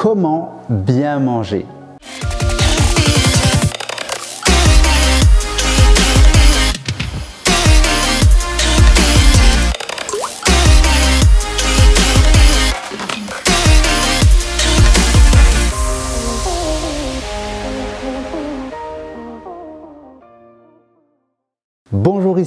Comment bien manger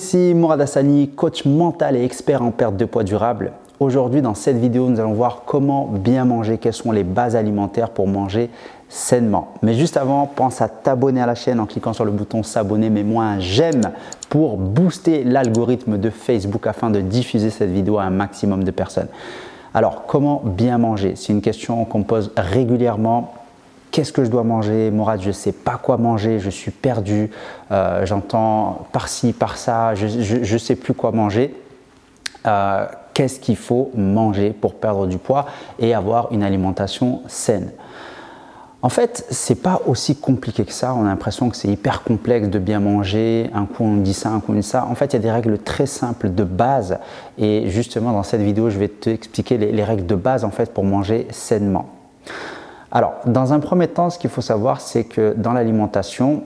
ici Mourad Hassani, coach mental et expert en perte de poids durable. Aujourd'hui dans cette vidéo nous allons voir comment bien manger, quelles sont les bases alimentaires pour manger sainement. Mais juste avant, pense à t'abonner à la chaîne en cliquant sur le bouton s'abonner, mets-moi j'aime pour booster l'algorithme de Facebook afin de diffuser cette vidéo à un maximum de personnes. Alors comment bien manger? C'est une question qu'on me pose régulièrement qu'est-ce que je dois manger Morad, je ne sais pas quoi manger, je suis perdu, euh, j'entends par-ci, par-ça, je ne sais plus quoi manger. Euh, qu'est-ce qu'il faut manger pour perdre du poids et avoir une alimentation saine? En fait, c'est pas aussi compliqué que ça. On a l'impression que c'est hyper complexe de bien manger. Un coup on dit ça, un coup on dit ça. En fait, il y a des règles très simples de base. Et justement, dans cette vidéo, je vais t'expliquer les, les règles de base en fait pour manger sainement. Alors, dans un premier temps, ce qu'il faut savoir, c'est que dans l'alimentation,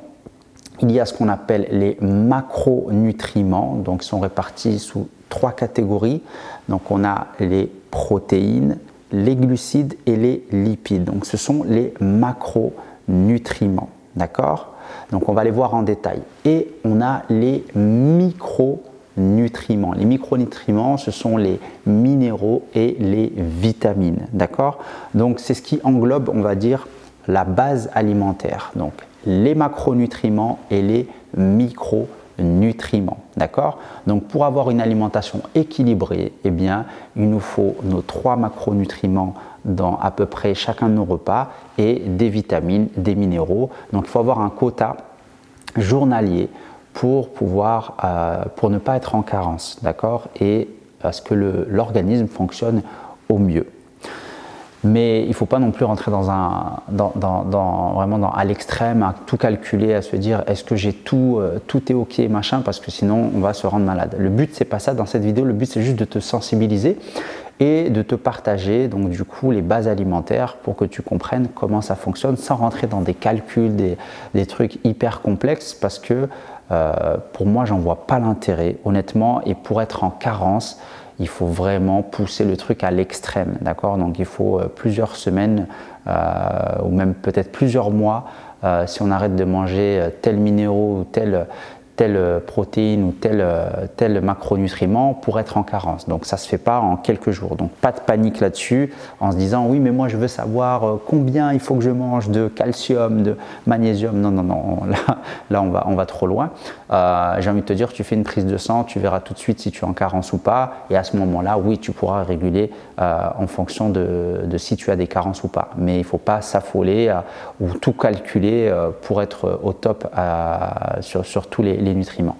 il y a ce qu'on appelle les macronutriments, donc ils sont répartis sous trois catégories. Donc on a les protéines, les glucides et les lipides. Donc ce sont les macronutriments, d'accord? Donc on va les voir en détail. Et on a les micronutriments nutriments. Les micronutriments, ce sont les minéraux et les vitamines. D'accord? Donc, c'est ce qui englobe, on va dire, la base alimentaire. Donc, les macronutriments et les micronutriments. D'accord? Donc, pour avoir une alimentation équilibrée, eh bien, il nous faut nos trois macronutriments dans à peu près chacun de nos repas et des vitamines, des minéraux. Donc, il faut avoir un quota journalier pour pouvoir, euh, pour ne pas être en carence, d'accord, et à ce que l'organisme fonctionne au mieux. Mais il ne faut pas non plus rentrer dans un, dans, vraiment dans, à l'extrême, à tout calculer, à se dire est-ce que j'ai tout, euh, tout est ok, machin, parce que sinon on va se rendre malade. Le but c'est pas ça dans cette vidéo, le but c'est juste de te sensibiliser et de te partager donc du coup les bases alimentaires pour que tu comprennes comment ça fonctionne sans rentrer dans des calculs, des, des trucs hyper complexes parce que euh, pour moi, j'en vois pas l'intérêt, honnêtement. Et pour être en carence, il faut vraiment pousser le truc à l'extrême, d'accord? Donc il faut euh, plusieurs semaines euh, ou même peut-être plusieurs mois si on arrête de manger tel minéraux ou tel, telle protéine ou tel, tel macronutriment pour être en carence. Donc ça se fait pas en quelques jours. Donc pas de panique là-dessus en se disant oui mais moi je veux savoir euh, combien il faut que je mange de calcium, de magnésium. Non, non, non, là, là on, va, on va trop loin. Euh, j'ai envie de te dire, tu fais une prise de sang, tu verras tout de suite si tu es en carence ou pas. Et à ce moment-là, oui, tu pourras réguler euh, en fonction de, si tu as des carences ou pas. Mais il faut pas s'affoler ou tout calculer pour être au top sur, sur tous les nutriments.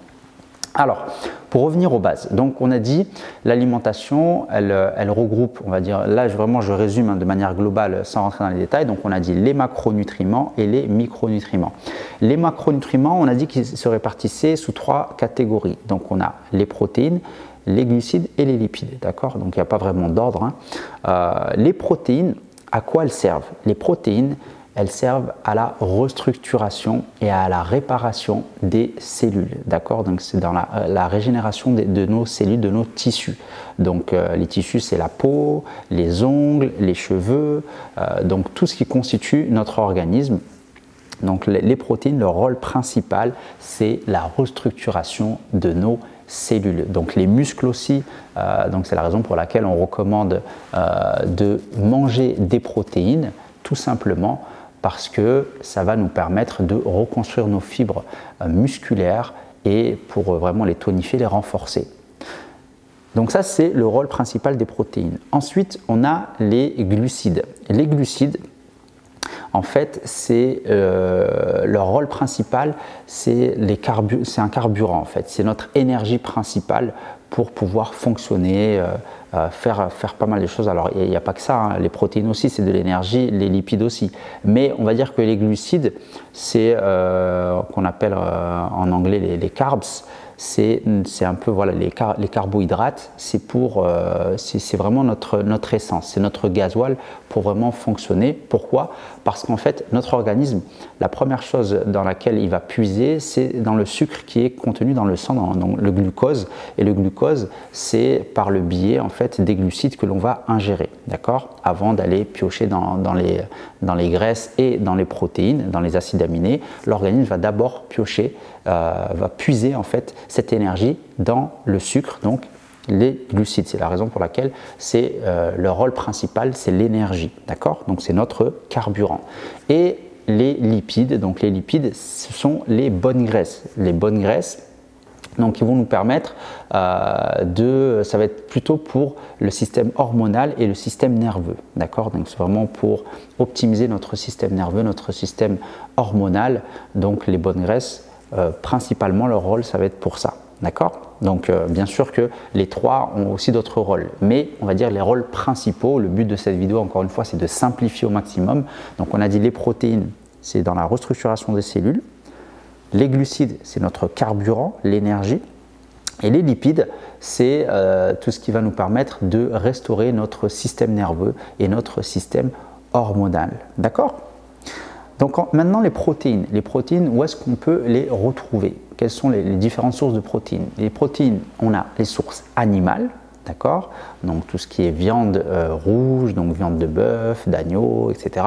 Alors, pour revenir aux bases, donc on a dit l'alimentation, elle, elle, regroupe, on va dire, là vraiment je résume hein, de manière globale sans rentrer dans les détails, donc on a dit les macronutriments et les micronutriments. Les macronutriments, on a dit qu'ils se répartissaient sous trois catégories. Donc on a les protéines, les glucides et les lipides, d'accord? Donc il n'y a pas vraiment d'ordre. Hein. Euh, les protéines, à quoi elles servent? Les protéines, elles servent à la restructuration et à la réparation des cellules. D'accord? Donc c'est dans la, euh, régénération de, nos cellules, de nos tissus. Donc euh, les tissus, c'est la peau, les ongles, les cheveux, euh, donc tout ce qui constitue notre organisme. Donc les, protéines, leur rôle principal, c'est la restructuration de nos cellules. Donc les muscles aussi, donc c'est la raison pour laquelle on recommande de manger des protéines, tout simplement parce que ça va nous permettre de reconstruire nos fibres euh, musculaires et pour euh, vraiment les tonifier, les renforcer. Donc ça, c'est le rôle principal des protéines. Ensuite, on a les glucides. Les glucides, en fait, c'est euh, leur rôle principal, c'est un carburant en fait. C'est notre énergie principale pour pouvoir fonctionner, faire, faire pas mal de choses. Alors il n'y a, pas que ça, hein. les protéines aussi, c'est de l'énergie, les lipides aussi. Mais on va dire que les glucides, c'est qu'on appelle en anglais les carbs, c'est un peu voilà, les, les carbohydrates, c'est pour euh, c'est vraiment notre, notre essence, c'est notre gasoil pour vraiment fonctionner. Pourquoi? Parce qu'en fait, notre organisme, la première chose dans laquelle il va puiser, c'est dans le sucre qui est contenu dans le sang, dans, le glucose. Et le glucose, c'est par le biais en fait des glucides que l'on va ingérer, d'accord? Avant d'aller piocher dans, les, dans les graisses et dans les protéines, dans les acides aminés, l'organisme va d'abord piocher euh, va puiser en fait cette énergie dans le sucre, donc les glucides. C'est la raison pour laquelle c'est euh, le rôle principal, c'est l'énergie, d'accord? Donc c'est notre carburant. Et les lipides, donc les lipides, ce sont les bonnes graisses. Les bonnes graisses, donc ils vont nous permettre euh, de, ça va être plutôt pour le système hormonal et le système nerveux, d'accord? Donc c'est vraiment pour optimiser notre système nerveux, notre système hormonal. Donc les bonnes graisses euh, principalement leur rôle, ça va être pour ça. D'accord? Donc euh, bien sûr que les trois ont aussi d'autres rôles, mais on va dire les rôles principaux, le but de cette vidéo encore une fois c'est de simplifier au maximum. Donc on a dit les protéines, c'est dans la restructuration des cellules, les glucides, c'est notre carburant, l'énergie, et les lipides, c'est euh, tout ce qui va nous permettre de restaurer notre système nerveux et notre système hormonal. D'accord? Donc maintenant les protéines. Les protéines, où est-ce qu'on peut les retrouver? Quelles sont les, différentes sources de protéines? Les protéines, on a les sources animales, d'accord Donc tout ce qui est viande euh, rouge, donc viande de bœuf, d'agneau, etc.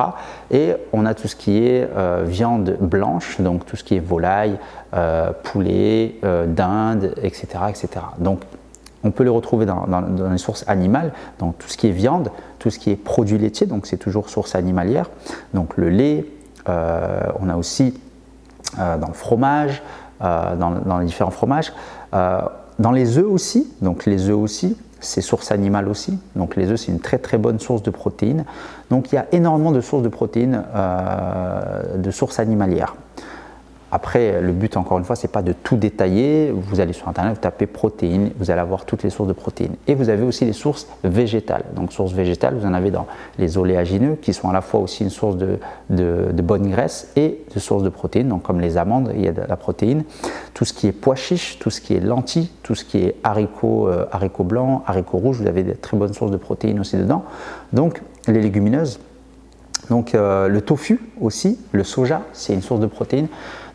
Et on a tout ce qui est euh, viande blanche, donc tout ce qui est volaille, euh, poulet, dinde, etc., etc. Donc on peut les retrouver dans, les sources animales, donc tout ce qui est viande, tout ce qui est produits laitiers, donc c'est toujours source animalière, donc le lait, on a aussi dans le fromage, dans, les différents fromages, dans les œufs aussi, donc les œufs aussi, c'est source animale aussi. Donc les œufs, c'est une très très bonne source de protéines. Donc il y a énormément de sources de protéines de sources animalières. Après, le but, encore une fois, c'est pas de tout détailler. Vous allez sur Internet, vous tapez protéines, vous allez avoir toutes les sources de protéines. Et vous avez aussi les sources végétales. Donc, sources végétales, vous en avez dans les oléagineux, qui sont à la fois aussi une source de, de, bonne graisse et de sources de protéines. Donc, comme les amandes, il y a de la protéine. Tout ce qui est pois chiches, tout ce qui est lentilles, tout ce qui est haricots, euh, haricots blancs, haricots rouges, vous avez des très bonnes sources de protéines aussi dedans. Donc, les légumineuses. Donc, euh, le tofu aussi, le soja, c'est une source de protéines.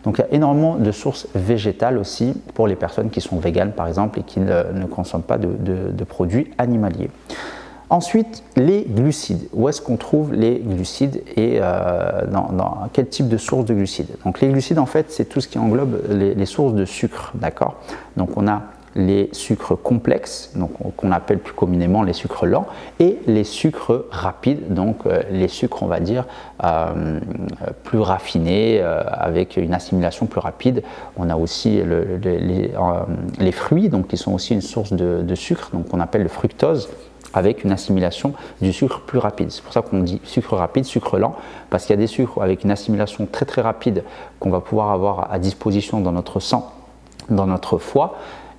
Donc il y a énormément de sources végétales aussi pour les personnes qui sont véganes par exemple et qui ne, consomment pas de, produits animaliers. Ensuite, les glucides. Où est-ce qu'on trouve les glucides et euh, dans, quel type de source de glucides? Donc les glucides, en fait, c'est tout ce qui englobe les, les sources de sucre, d'accord? Donc on a les sucres complexes, donc qu'on appelle plus communément les sucres lents, et les sucres rapides, donc euh, les sucres, on va dire, euh, plus raffinés, euh, avec une assimilation plus rapide. On a aussi les, fruits, donc qui sont aussi une source de, sucre, donc qu'on appelle le fructose avec une assimilation du sucre plus rapide. C'est pour ça qu'on dit sucre rapide, sucre lent, parce qu'il y a des sucres avec une assimilation très très rapide qu'on va pouvoir avoir à disposition dans notre sang, dans notre foie,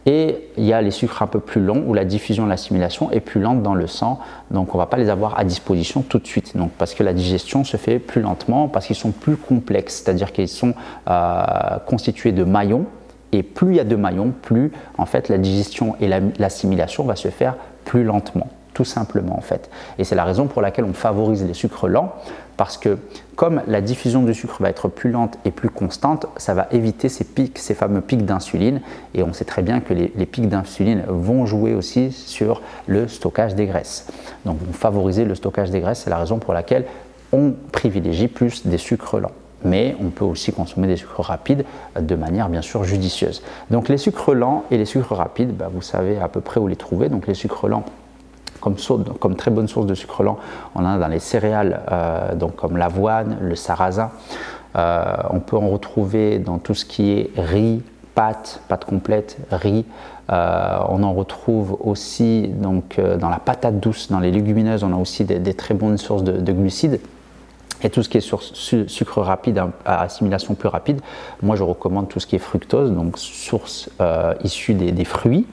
et il y a les sucres un peu plus longs où la diffusion et l'assimilation est plus lente dans le sang, donc on ne va pas les avoir à disposition tout de suite. Donc parce que la digestion se fait plus lentement, parce qu'ils sont plus complexes, c'est-à-dire qu'ils sont euh, constitués de maillons. Et plus il y a de maillons, plus en fait la digestion et l'assimilation va se faire plus lentement tout simplement en fait. Et c'est la raison pour laquelle on favorise les sucres lents, parce que comme la diffusion du sucre va être plus lente et plus constante, ça va éviter ces pics, ces fameux pics d'insuline. Et on sait très bien que les, pics d'insuline vont jouer aussi sur le stockage des graisses. Donc vont favoriser le stockage des graisses, c'est la raison pour laquelle on privilégie plus des sucres lents mais on peut aussi consommer des sucres rapides de manière bien sûr judicieuse. Donc les sucres lents et les sucres rapides, bah, vous savez à peu près où les trouver. Donc les sucres lents, comme, très bonne source de sucre lent, on en a dans les céréales, euh, donc comme l'avoine, le sarrasin. Euh, on peut en retrouver dans tout ce qui est riz, pâte, pâte complète, riz. Euh, on en retrouve aussi donc, dans la patate douce, dans les légumineuses, on a aussi des, très bonnes sources de, glucides. Et tout ce qui est sucre rapide, à assimilation plus rapide, moi je recommande tout ce qui est fructose, donc source issue des fruits.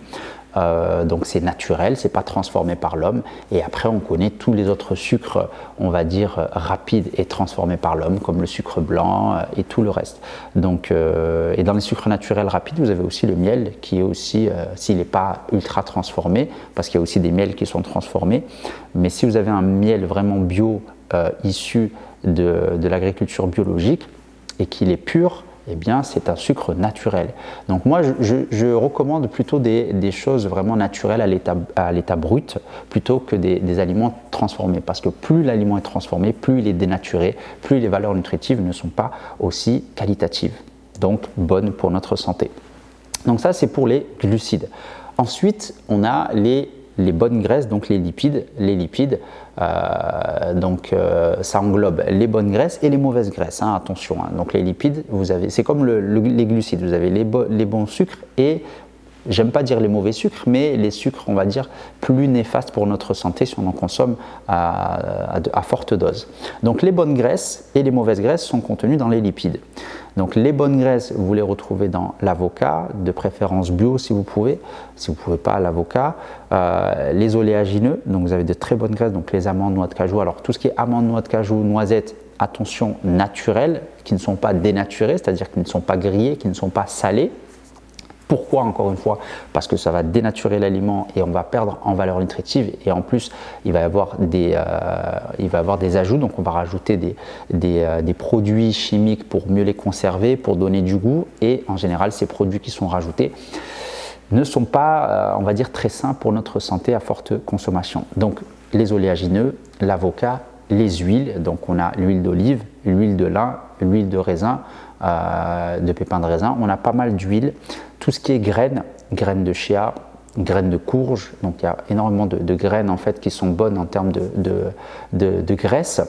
Euh, donc c'est naturel, c'est pas transformé par l'homme. Et après, on connaît tous les autres sucres, on va dire rapides et transformés par l'homme, comme le sucre blanc et tout le reste. Donc, et dans les sucres naturels rapides, vous avez aussi le miel qui est aussi, s'il n'est pas ultra transformé, parce qu'il y a aussi des miels qui sont transformés. Mais si vous avez un miel vraiment bio issu de l'agriculture biologique et qu'il est pur, eh bien, c'est un sucre naturel. Donc moi, je, recommande plutôt des, choses vraiment naturelles à l'état brut, plutôt que des, aliments transformés. Parce que plus l'aliment est transformé, plus il est dénaturé, plus les valeurs nutritives ne sont pas aussi qualitatives, donc bonnes pour notre santé. Donc ça, c'est pour les glucides. Ensuite, on a les les bonnes graisses, donc les lipides. Les lipides, euh, donc euh, ça englobe les bonnes graisses et les mauvaises graisses. Hein, attention. Hein. Donc les lipides, c'est comme les glucides. Vous avez les bons sucres et j'aime pas dire les mauvais sucres, mais les sucres, on va dire, plus néfastes pour notre santé si on en consomme à, forte dose. Donc les bonnes graisses et les mauvaises graisses sont contenues dans les lipides. Donc les bonnes graisses, vous les retrouvez dans l'avocat, de préférence bio si vous pouvez, si vous ne pouvez pas l'avocat. Euh, les oléagineux, donc vous avez de très bonnes graisses, donc les amandes, noix de cajou. Alors tout ce qui est amandes, noix de cajou, noisettes, attention, naturelles, qui ne sont pas dénaturées, c'est-à-dire qui ne sont pas grillées, qui ne sont pas salées. Pourquoi encore une fois? Parce que ça va dénaturer l'aliment et on va perdre en valeur nutritive. Et en plus il va y avoir des, euh, ajouts, donc on va rajouter des, euh, des, produits chimiques pour mieux les conserver, pour donner du goût. Et en général ces produits qui sont rajoutés ne sont pas, euh, on va dire, très sains pour notre santé à forte consommation. Donc les oléagineux, l'avocat, les huiles, donc on a l'huile d'olive, l'huile de lin, l'huile de raisin, de pépins de raisin, on a pas mal d'huiles tout ce qui est graines, graines de chia, graines de courge, donc il y a énormément de, graines en fait qui sont bonnes en termes de, de, graisse.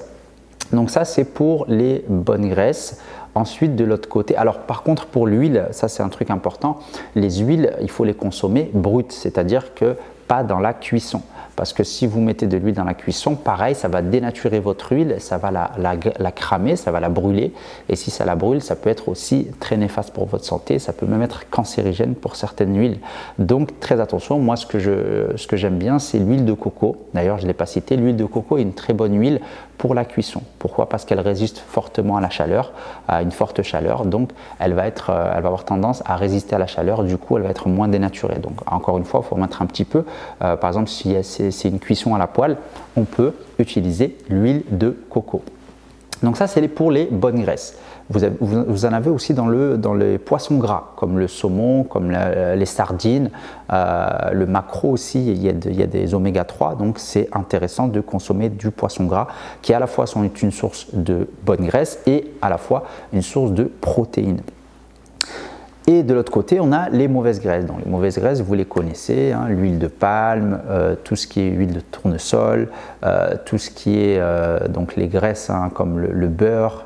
Donc ça c'est pour les bonnes graisses. Ensuite de l'autre côté, alors par contre pour l'huile, ça c'est un truc important, les huiles il faut les consommer brutes, c'est-à-dire que pas dans la cuisson. Parce que si vous mettez de l'huile dans la cuisson, pareil, ça va dénaturer votre huile, ça va la, la, cramer, ça va la brûler. Et si ça la brûle, ça peut être aussi très néfaste pour votre santé, ça peut même être cancérigène pour certaines huiles. Donc très attention, moi ce que, je, ce que j'aime bien, c'est l'huile de coco. D'ailleurs, je ne l'ai pas cité, l'huile de coco est une très bonne huile pour la cuisson. Pourquoi? Parce qu'elle résiste fortement à la chaleur, à une forte chaleur. Donc elle va, être, euh, elle va avoir tendance à résister à la chaleur, du coup elle va être moins dénaturée. Donc encore une fois, il faut mettre un petit peu. Euh, par exemple, si c'est une cuisson à la poêle, on peut utiliser l'huile de coco. Donc ça, c'est pour les bonnes graisses. Vous, en avez aussi dans, le, dans les poissons gras, comme le saumon, comme les sardines, euh, le maquereau aussi, il y a, il y a des oméga 3, donc c'est intéressant de consommer du poisson gras, qui à la fois sont une source de bonne graisse et à la fois une source de protéines. Et de l'autre côté, on a les mauvaises graisses. Donc les mauvaises graisses, vous les connaissez, hein, l'huile de palme, euh, tout ce qui est huile de tournesol, euh, tout ce qui est euh, donc les graisses hein, comme le, beurre,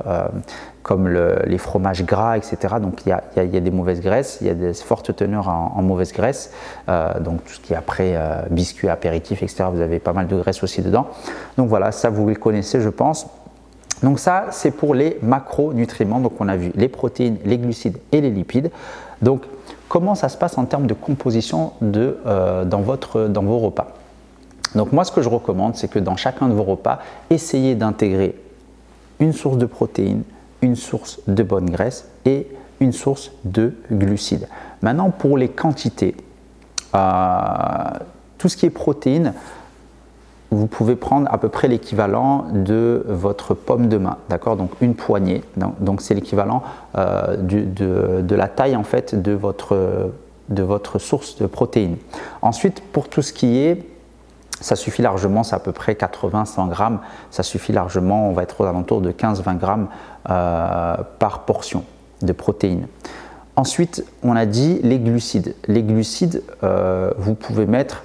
comme les fromages gras, etc. Donc il y, a, des mauvaises graisses, il y a des fortes teneurs en, en mauvaises graisses. donc tout ce qui est après biscuits, apéritifs, etc. Vous avez pas mal de graisses aussi dedans. Donc voilà, ça vous le connaissez, je pense. Donc ça, c'est pour les macronutriments. Donc on a vu les protéines, les glucides et les lipides. Donc comment ça se passe en termes de composition de, euh, dans, vos repas? Donc moi, ce que je recommande, c'est que dans chacun de vos repas, essayez d'intégrer une source de protéines, une source de bonne graisse et une source de glucides. Maintenant, pour les quantités, euh, tout ce qui est protéines, vous pouvez prendre à peu près l'équivalent de votre pomme de main, d'accord Donc une poignée, donc c'est l'équivalent euh, de, la taille en fait de votre, de votre source de protéines. Ensuite, pour tout ce qui est, ça suffit largement, c'est à peu près 80-100 grammes, ça suffit largement, on va être aux alentours de 15-20 grammes euh, par portion de protéines. Ensuite, on a dit les glucides. Les glucides, euh, vous pouvez mettre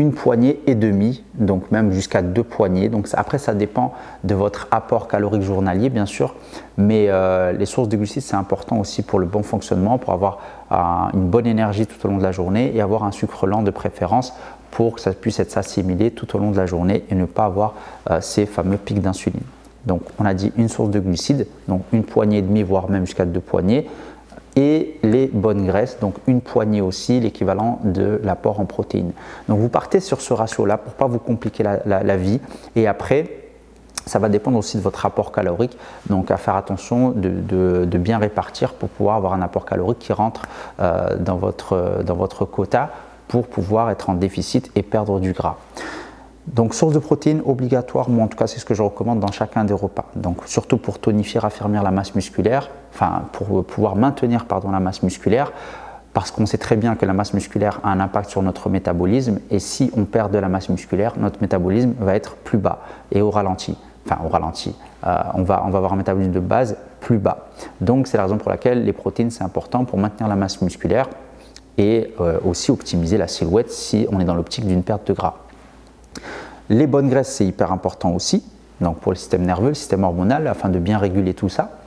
une poignée et demie, donc même jusqu'à deux poignées. Donc après, ça dépend de votre apport calorique journalier, bien sûr, mais euh, les sources de glucides, c'est important aussi pour le bon fonctionnement, pour avoir euh, une bonne énergie tout au long de la journée et avoir un sucre lent de préférence pour que ça puisse être assimilé tout au long de la journée et ne pas avoir euh, ces fameux pics d'insuline. Donc on a dit une source de glucides, donc une poignée et demie, voire même jusqu'à deux poignées et les bonnes graisses, donc une poignée aussi, l'équivalent de l'apport en protéines. Donc vous partez sur ce ratio-là pour ne pas vous compliquer la, vie. Et après, ça va dépendre aussi de votre rapport calorique, donc à faire attention de, bien répartir pour pouvoir avoir un apport calorique qui rentre euh, dans, votre, dans votre quota pour pouvoir être en déficit et perdre du gras. Donc source de protéines obligatoire, moi en tout cas c'est ce que je recommande dans chacun des repas. Donc surtout pour tonifier, raffermir la masse musculaire, enfin pour pouvoir maintenir la masse musculaire, parce qu'on sait très bien que la masse musculaire a un impact sur notre métabolisme et si on perd de la masse musculaire, notre métabolisme va être plus bas et au ralenti. Enfin au ralenti, euh, on, va, on va avoir un métabolisme de base plus bas. Donc c'est la raison pour laquelle les protéines c'est important pour maintenir la masse musculaire et euh, aussi optimiser la silhouette si on est dans l'optique d'une perte de gras. Les bonnes graisses, c'est hyper important aussi, donc pour le système nerveux, le système hormonal, afin de bien réguler tout ça.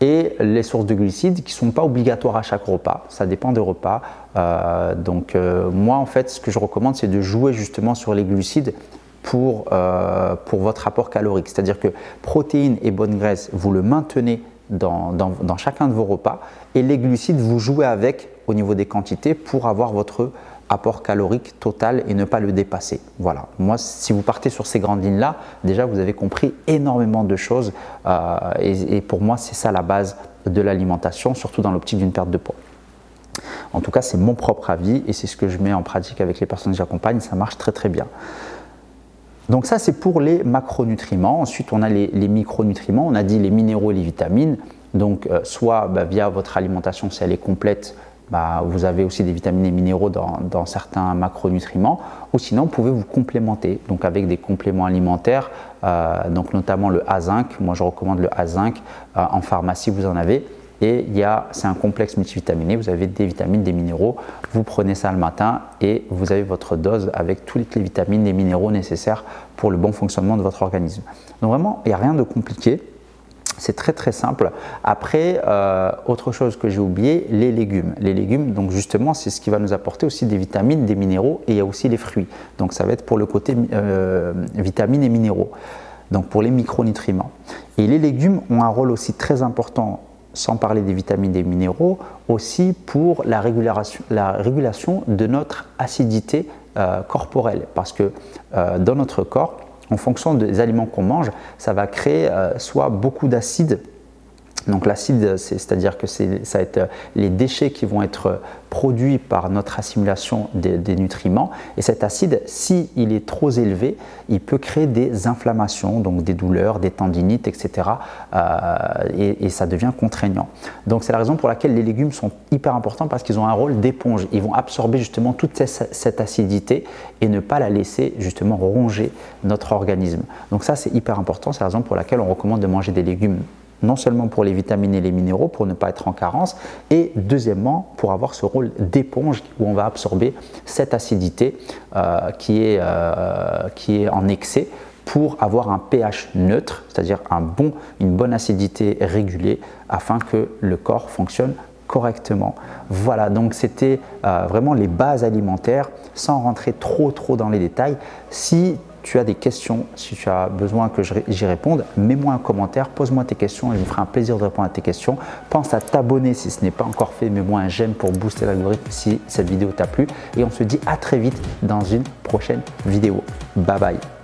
Et les sources de glucides qui ne sont pas obligatoires à chaque repas, ça dépend des repas. Euh, donc euh, moi, en fait, ce que je recommande, c'est de jouer justement sur les glucides pour, euh, votre apport calorique. C'est-à-dire que protéines et bonnes graisses, vous le maintenez dans, dans, chacun de vos repas et les glucides, vous jouez avec au niveau des quantités pour avoir votre apport calorique total et ne pas le dépasser. Voilà, moi si vous partez sur ces grandes lignes-là, déjà vous avez compris énormément de choses euh, et, pour moi c'est ça la base de l'alimentation, surtout dans l'optique d'une perte de poids. En tout cas c'est mon propre avis et c'est ce que je mets en pratique avec les personnes que j'accompagne, ça marche très très bien. Donc ça c'est pour les macronutriments, ensuite on a les, micronutriments, on a dit les minéraux et les vitamines, donc euh, soit bah, via votre alimentation si elle est complète, bah, vous avez aussi des vitamines et minéraux dans, certains macronutriments, ou sinon vous pouvez vous complémenter donc avec des compléments alimentaires, euh, donc notamment le A-zinc. Moi je recommande le A-zinc euh, en pharmacie, vous en avez. Et c'est un complexe multivitaminé, vous avez des vitamines, des minéraux, vous prenez ça le matin et vous avez votre dose avec toutes les vitamines et minéraux nécessaires pour le bon fonctionnement de votre organisme. Donc vraiment, il n'y a rien de compliqué. C'est très très simple. Après, euh, autre chose que j'ai oublié, les légumes. Les légumes, donc justement, c'est ce qui va nous apporter aussi des vitamines, des minéraux et il y a aussi les fruits. Donc ça va être pour le côté euh, vitamines et minéraux, donc pour les micronutriments. Et les légumes ont un rôle aussi très important, sans parler des vitamines et des minéraux, aussi pour la régulation, la régulation de notre acidité euh, corporelle. Parce que dans notre corps, en fonction des aliments qu'on mange, ça va créer euh, soit beaucoup d'acide donc l'acide, c'est-à-dire que ça va être euh, les déchets qui vont être produits par notre assimilation des, nutriments. Et cet acide, s'il il est trop élevé, il peut créer des inflammations, donc des douleurs, des tendinites, etc. Euh, et, ça devient contraignant. Donc c'est la raison pour laquelle les légumes sont hyper importants parce qu'ils ont un rôle d'éponge. Ils vont absorber justement toute cette acidité et ne pas la laisser justement ronger notre organisme. Donc ça c'est hyper important. C'est la raison pour laquelle on recommande de manger des légumes non seulement pour les vitamines et les minéraux, pour ne pas être en carence, et deuxièmement, pour avoir ce rôle d'éponge où on va absorber cette acidité euh, qui, est, euh, qui est en excès pour avoir un pH neutre, c'est-à-dire une bonne acidité régulée afin que le corps fonctionne correctement. Voilà, donc c'était euh, vraiment les bases alimentaires sans rentrer trop trop dans les détails. Si tu as des questions, si tu as besoin que j'y réponde, mets-moi un commentaire, pose-moi tes questions et je me ferai un plaisir de répondre à tes questions. Pense à t'abonner si ce n'est pas encore fait, mets-moi un j'aime pour booster l'algorithme si cette vidéo t'a plu. Et on se dit à très vite dans une prochaine vidéo. Bye bye